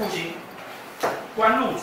来复兴，官禄主，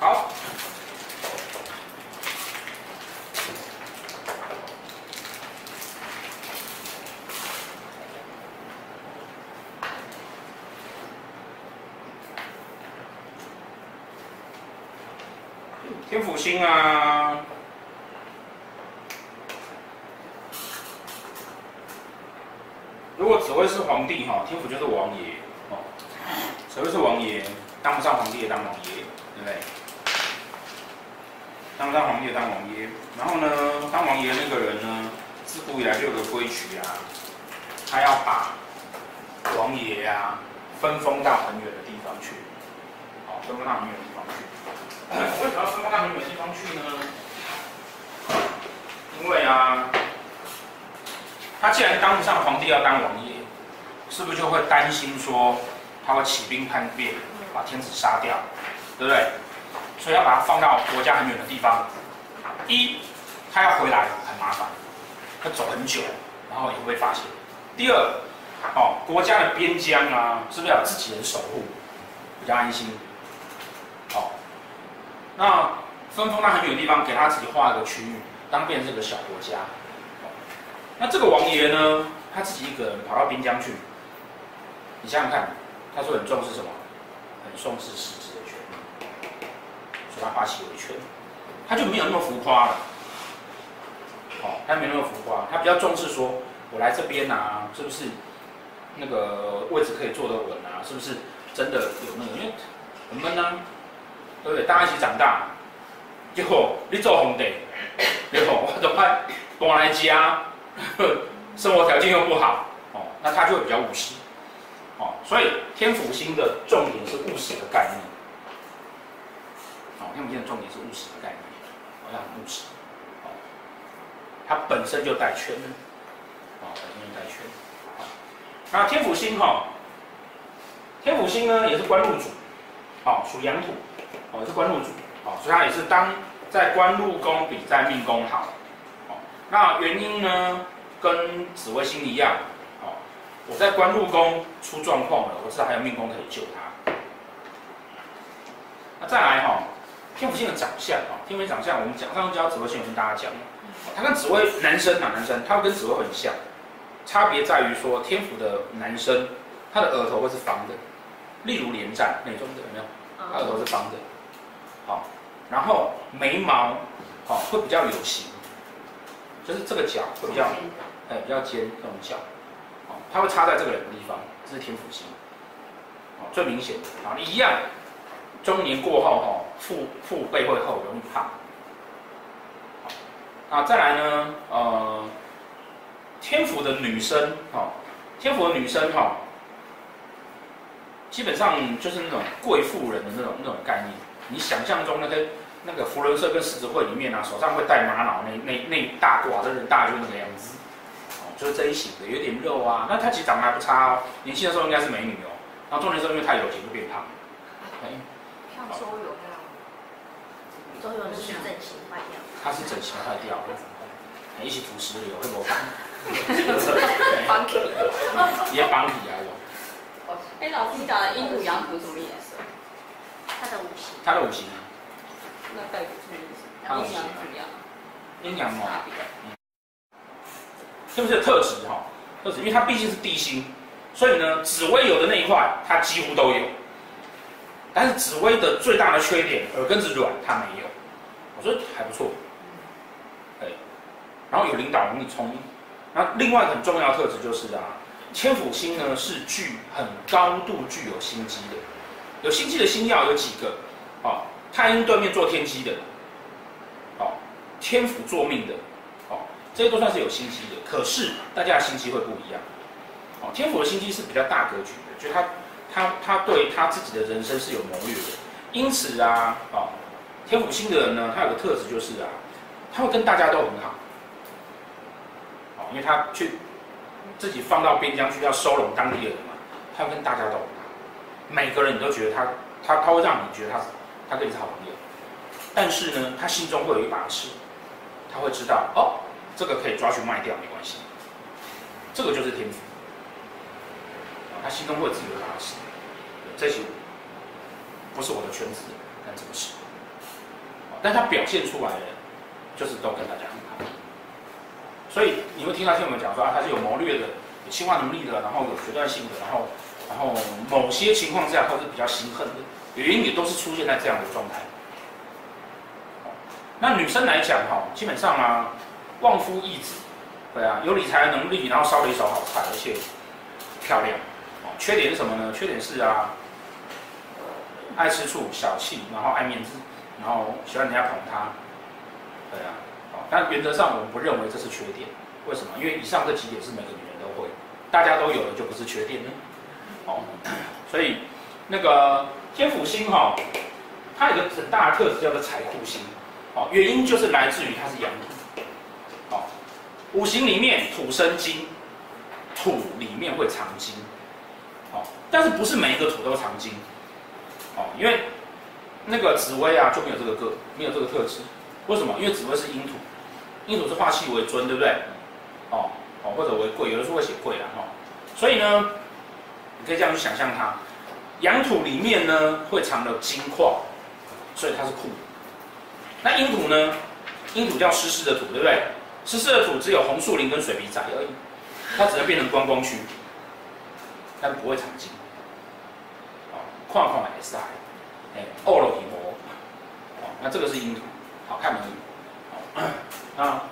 好天府星啊，如果紫薇是皇帝哈，天府就是王爷哦。紫微是王爷，当不上皇帝也当王爷，对不对？当不上皇帝当王爷。然后呢，当王爷那个人呢，自古以来就有个规矩啊，他要把王爷啊分封到很远的地方去，好，分封到很远的地方去。为什么要分封到很远的地方去呢？因为啊，他既然当不上皇帝，要当王爷，是不是就会担心说他会起兵叛变，把天子杀掉，对不对？所以要把它放到国家很远的地方。一，他要回来很麻烦，他走很久，然后也会发现。第二，哦，国家的边疆啊，是不是要自己人守护，比较安心？哦那分封到很远的地方，给他自己划一个区域，当变成这个小国家。那这个王爷呢，他自己一个人跑到边疆去，你想想看，他说很重视什么？很重视实质的权利，他发起维权，他就没有那么浮夸了。哦，他没那么浮夸，他比较重视说，我来这边啊，是不是那个位置可以坐得稳啊？是不是真的有那个？因为很闷啊。对不对？大家一起长大，结果你做皇帝，结果我都快搬来家，生活条件又不好，哦，那他就会比较务实，哦，所以天府星的重点是务实的概念，哦，天府星的重点是务实的概念，好像很务实，哦，它本身就带圈，哦，本身就带圈，那天府星哈，天府星呢也是官禄主，哦，属阳土。哦，是官禄主，哦，所以他也是当在官禄宫比在命宫好，哦，那原因呢，跟紫微星一样，哦，我在官禄宫出状况了，我知道还有命宫可以救他。那再来哈，天府星的长相啊，天府星长相，我们讲上次教紫微星，我跟大家讲，他跟紫微男生啊，男生，他会跟紫微很像，差别在于说天府的男生，他的额头会是方的，例如连战那种的，有没有？他额头是方的。好，然后眉毛，好会比较有型，就是这个角会比较，哎比较尖这种角，好，它会插在这个人的地方，这是天府星，好最明显的。啊一样，中年过后哈腹腹背会厚，容易胖，好，那再来呢，呃，天府的女生，哈，天府的女生哈，基本上就是那种贵妇人的那种那种概念。你想象中那个那个福伦社跟狮子会里面啊，手上会戴玛瑙那那那大挂的人大就那个样子，哦，就是这一型的，有点肉啊。那他其实长得还不差哦，年轻的时候应该是美女哦。然后中年时候因为太有钱就变胖。哎，像周游那样，周游是整形坏掉。他是整形坏掉，一起涂石榴会不会？帮体，也帮体啊有。哎，老师你讲的阴土阳土什么意思？他的五行，他的五行，那代表什么意思？阴阳怎么样？阴阳嘛，嗯，是不是特质哈？特质，因为它毕竟是地心，所以呢，紫微有的那一块，它几乎都有。但是紫薇的最大的缺点，耳根子软，它没有。我觉得还不错，哎，然后有领导能力，聪明，那另外很重要的特质就是啊，天府星呢是具很高度具有心机的，有心机的星曜有几个？哦，太阴对面做天机的，哦，天府做命的，哦，这些都算是有心机的。可是大家的心机会不一样，哦，天府的心机是比较大格局的，就他他他对他自己的人生是有谋略的。因此啊，哦，天府星的人呢，他有个特质就是啊，他会跟大家都很好。哦因为他去自己放到边疆去，要收拢当地的人嘛，他会跟大家都很好，每个人你都觉得他，他他会让你觉得他，他跟你是好朋友，但是呢，他心中会有一把尺，他会知道哦，这个可以抓去卖掉没关系，这个就是天赋，他心中会有自己的把尺，这些不是我的圈子，但这个是，但他表现出来的就是都跟大家。所以你会听到听我们讲说啊，他是有谋略的，有计划能力的，然后有决断性的，然后，然后某些情况下他是比较心狠的，原因也都是出现在这样的状态。那女生来讲哈，基本上啊，旺夫益子，对啊，有理财能力，然后烧了一手好菜，而且漂亮。缺点是什么呢？缺点是啊，爱吃醋、小气，然后爱面子，然后喜欢人家捧他，对啊。但原则上，我们不认为这是缺点。为什么？因为以上这几点是每个女人都会，大家都有的就不是缺点呢。哦，所以那个天府星哈，它有个很大的特质叫做财库星。哦，原因就是来自于它是阳土。哦，五行里面土生金，土里面会藏金。哦，但是不是每一个土都藏金。哦，因为那个紫薇啊就没有这个个没有这个特质。为什么？因为紫薇是阴土。阴土是化气为尊，对不对？哦哦，或者为贵，有的时候会写贵啊，哈、哦。所以呢，你可以这样去想象它，阳土里面呢会藏了金矿，所以它是库。那阴土呢？阴土叫湿湿的土，对不对？湿湿的土只有红树林跟水笔仔而已，它只能变成观光区，但不会长进。哦，矿矿也是哎，欧罗皮膜。哦，那这个是阴土，好看而已。哦啊，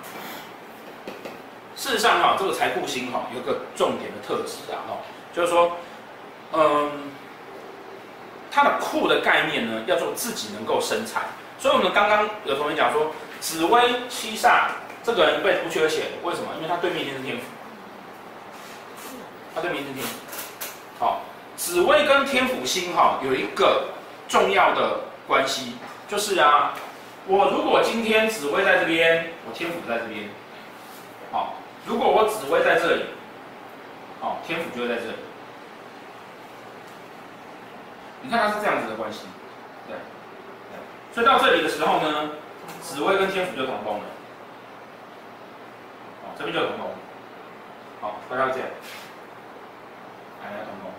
事实上哈，这个财库星哈有个重点的特质啊哈，就是说，嗯，它的库的概念呢，要做自己能够生财。所以我们刚刚有同学讲说，紫薇七煞这个人被不缺钱，为什么？因为他对面一定是天府，他对面是天府。好，紫薇跟天府星哈有一个重要的关系，就是啊。我如果今天紫薇在这边，我天府在这边，好，如果我紫薇在这里，好，天府就会在这里。你看它是这样子的关系，对，对，所以到这里的时候呢，紫薇跟天府就同宫了，好，这边就同宫，好，回到这，来来同宫，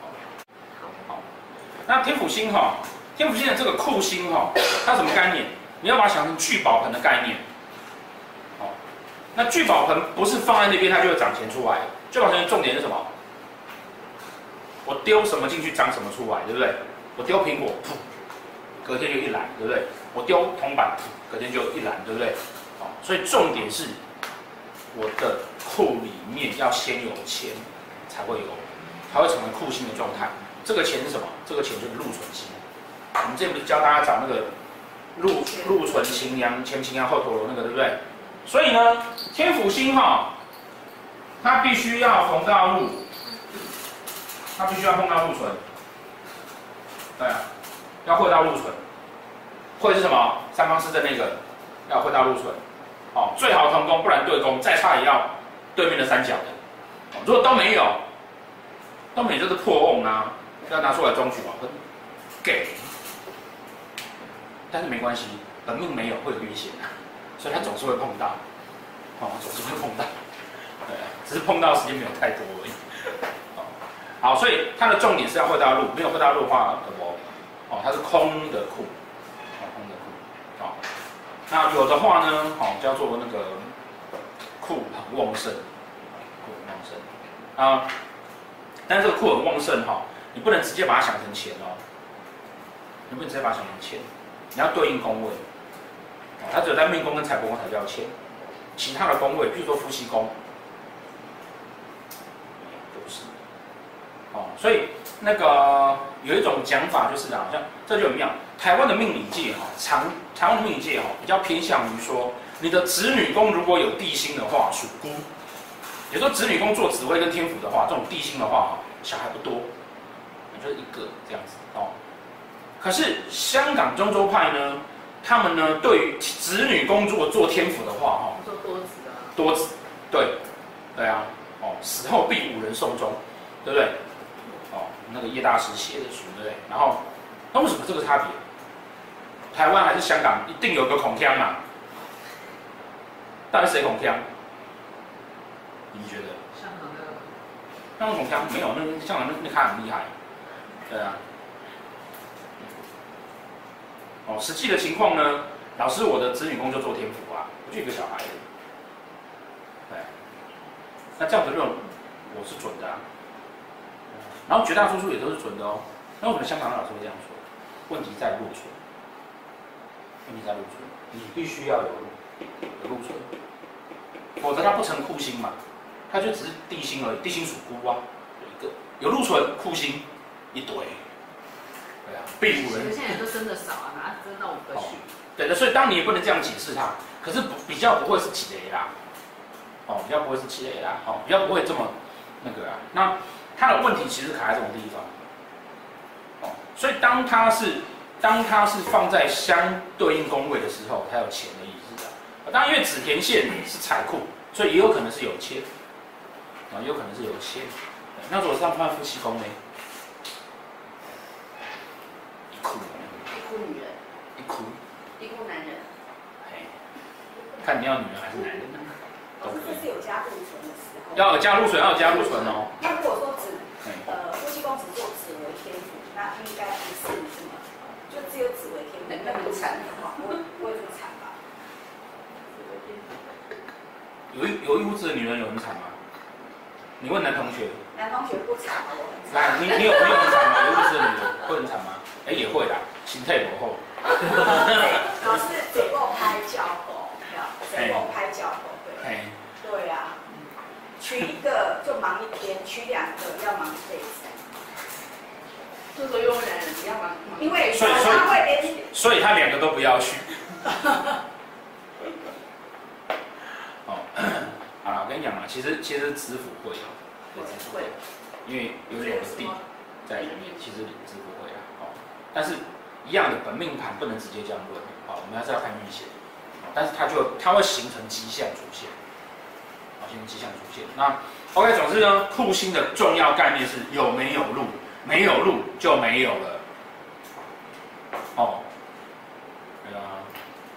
好，好，那天府星哈。天府星的这个库星哈，它什么概念？你要把它想成聚宝盆的概念。哦，那聚宝盆不是放在那边它就会长钱出来。聚宝盆的重点是什么？我丢什么进去长什么出来，对不对？我丢苹果，噗，隔天就一篮，对不对？我丢铜板，噗，隔天就一篮，对不对？哦，所以重点是，我的库里面要先有钱，才会有，它会成为库星的状态。这个钱是什么？这个钱就是禄存星。我们之前不是教大家找那个禄禄存擎羊前擎羊后陀罗那个对不对？所以呢，天府星哈，它必须要逢到禄，它必须要碰到禄存，对啊，要会到禄存，会是什么？三方四正那个要会到禄存，哦，最好同宫，不然对宫，再差也要对面的三角的，如果都没有，都没就是破瓮啊，要拿出来中举嘛，给。但是没关系，本命没有会有危险的，所以他总是会碰到，哦，总是会碰到，对，只是碰到时间没有太多而已。哦，好，所以它的重点是要会到禄，没有会到禄的话，可不，哦，它是空的库，哦，空的库，哦，那有的话呢，哦，叫做那个库很旺盛，库很旺盛，啊，但是这个库很旺盛哈，你不能直接把它想成钱哦，你不能直接把它想成钱，你要对应宫位，它只有在命宫跟财帛宫才叫钱，其他的宫位，譬如说夫妻宫，都不是。哦，所以那个有一种讲法就是，好像这就很妙样？台湾的命理界哈，长台湾命理界哈，比较偏向于说，你的子女宫如果有地心的话属孤，时说子女宫做紫薇跟天府的话，这种地心的话哈。小孩不多，就是一个这样子哦。可是香港中州派呢，他们呢对于子女工作做天府的话哈，做多子啊，多子，对，对啊，哦，死后必五人送终，对不对？哦那个叶大师写的书，对不对？然后，那为什么这个差别？台湾还是香港一定有个孔腔嘛？到底谁孔腔？你觉得？香港的。香港孔锵没有，那香港那那他很厉害，对啊。哦，实际的情况呢？老师，我的子女工就做天府啊，我就一个小孩。对。那这样子论，我是准的啊。然后绝大多数也都是准的哦。那为什么香港的老师会这样说？问题在禄存。问题在禄存，你必须要有有禄存，否则他不成酷星嘛。它就只是地心而已，地心属孤啊，有一个有禄存库星一堆。对啊，必无人。有些人都真的少啊，哪真到五个去？对的，所以当你也不能这样解释它，可是比较不会是奇雷啦。哦，比较不会是奇雷啦。哦，比较不会这么那个啊。那。它的问题其实卡在这种地方，哦，所以当它是当它是放在相对应宫位的时候，它有钱的意思的。当然，因为紫田线是财库，所以也有可能是有钱，啊，也有可能是有限。那如果是他放在夫妻宫呢？一哭，一哭女人，一哭，一哭男人。嘿，看你要女人还是男人呢？都是是有加禄存的时候。要有加禄存，要有加禄存哦。那如果说。呃，夫妻宫只做紫微天府，那应该不是什么，就只有紫微天府，那很惨的话，不会不会这么惨吧？有一有一屋子的女人有很惨吗？你问男同学。男同学不惨，我很惨。来，你你有你有很惨吗？有一屋子的女人会很惨吗？哎，也会的，心态落后。老师嘴过拍脚狗，嘴过拍脚狗，对。对呀。娶一个就忙一天，娶两个要忙一辈子。这个佣人你要忙，因为他会连，所以他两个都不要娶。哦，好了，我跟你讲嘛，其实其实支府会啊，会，因为有两个地在里面，其实子府会啊。哦，但是一样的本命盘不能直接这样论，好，我们还是要看运势。但是它就它会形成迹象出现。迹象出现，那 OK，总之呢，库星的重要概念是有没有路，没有路就没有了。哦，对啊，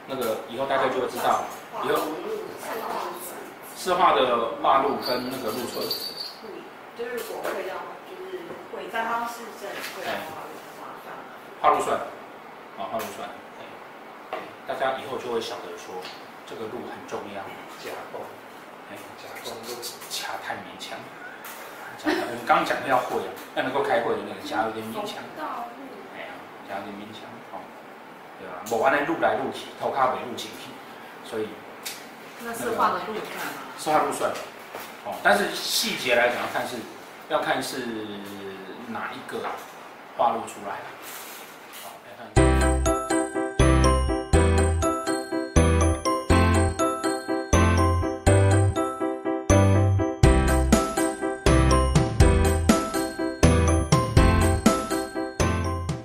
那个以后大家就会知道，以后四化的化路跟那个禄存，就是如果会要，就是会三方市政会让化路算，啊，化路算，大家以后就会晓得说，这个路很重要，加哦。甲宫都掐太勉强，我们刚刚讲的要会啊，要能够开会的那个加有点勉强。哎呀，甲有点勉强，哦，对吧？某完了录来路去，头卡尾路进去，所以。那是画的路算吗？是画禄算，哦，但是细节来讲要看是，要看是哪一个画禄出来。